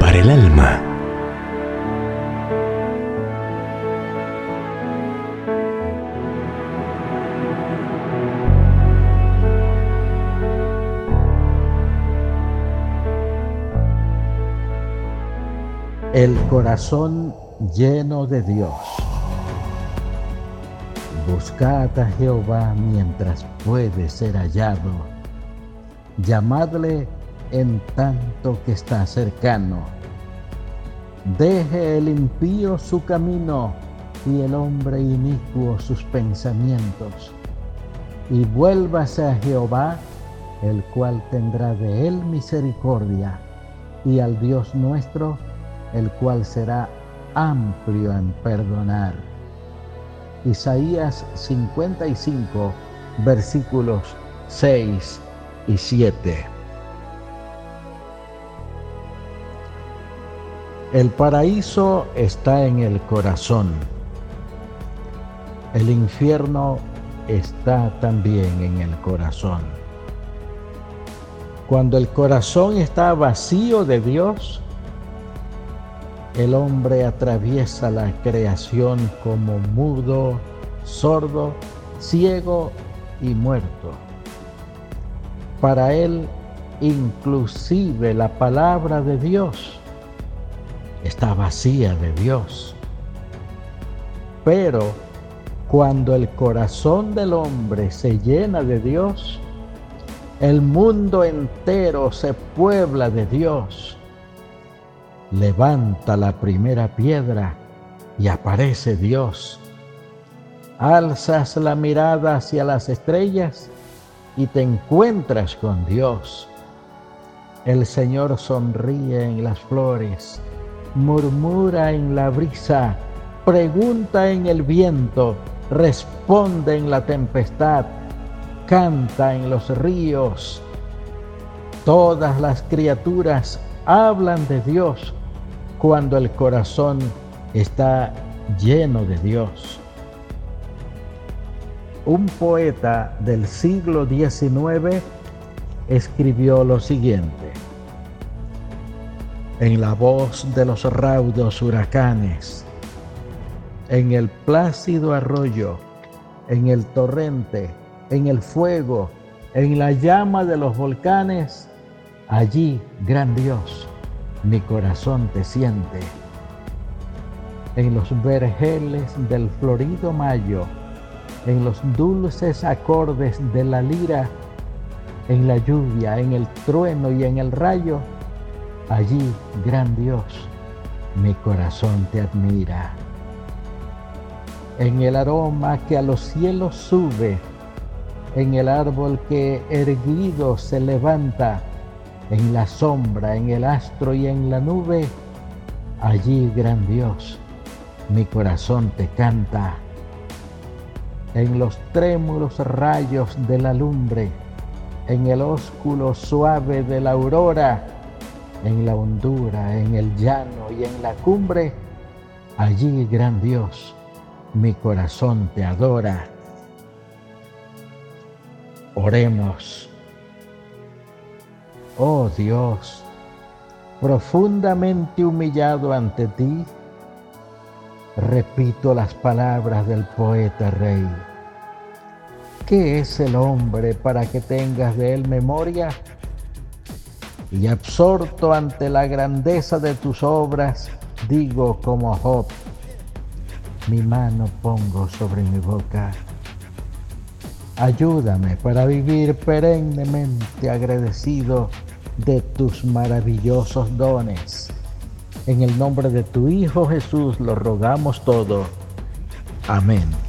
Para el alma. El corazón lleno de Dios. Buscad a Jehová mientras puede ser hallado. Llamadle en tanto que está cercano. Deje el impío su camino y el hombre inicuo sus pensamientos. Y vuélvase a Jehová, el cual tendrá de él misericordia, y al Dios nuestro, el cual será amplio en perdonar. Isaías 55, versículos 6 y 7. El paraíso está en el corazón. El infierno está también en el corazón. Cuando el corazón está vacío de Dios, el hombre atraviesa la creación como mudo, sordo, ciego y muerto. Para él, inclusive la palabra de Dios está vacía de Dios. Pero cuando el corazón del hombre se llena de Dios, el mundo entero se puebla de Dios. Levanta la primera piedra y aparece Dios. Alzas la mirada hacia las estrellas y te encuentras con Dios. El Señor sonríe en las flores murmura en la brisa, pregunta en el viento, responde en la tempestad, canta en los ríos. Todas las criaturas hablan de Dios cuando el corazón está lleno de Dios. Un poeta del siglo XIX escribió lo siguiente en la voz de los raudos huracanes, en el plácido arroyo, en el torrente, en el fuego, en la llama de los volcanes, allí, gran Dios, mi corazón te siente. En los vergeles del florido mayo, en los dulces acordes de la lira, en la lluvia, en el trueno y en el rayo, Allí, gran Dios, mi corazón te admira. En el aroma que a los cielos sube, en el árbol que erguido se levanta, en la sombra, en el astro y en la nube, allí, gran Dios, mi corazón te canta. En los trémulos rayos de la lumbre, en el ósculo suave de la aurora, en la hondura, en el llano y en la cumbre, allí, gran Dios, mi corazón te adora. Oremos. Oh Dios, profundamente humillado ante ti, repito las palabras del poeta rey. ¿Qué es el hombre para que tengas de él memoria? Y absorto ante la grandeza de tus obras, digo como Job, mi mano pongo sobre mi boca. Ayúdame para vivir perennemente agradecido de tus maravillosos dones. En el nombre de tu Hijo Jesús lo rogamos todo. Amén.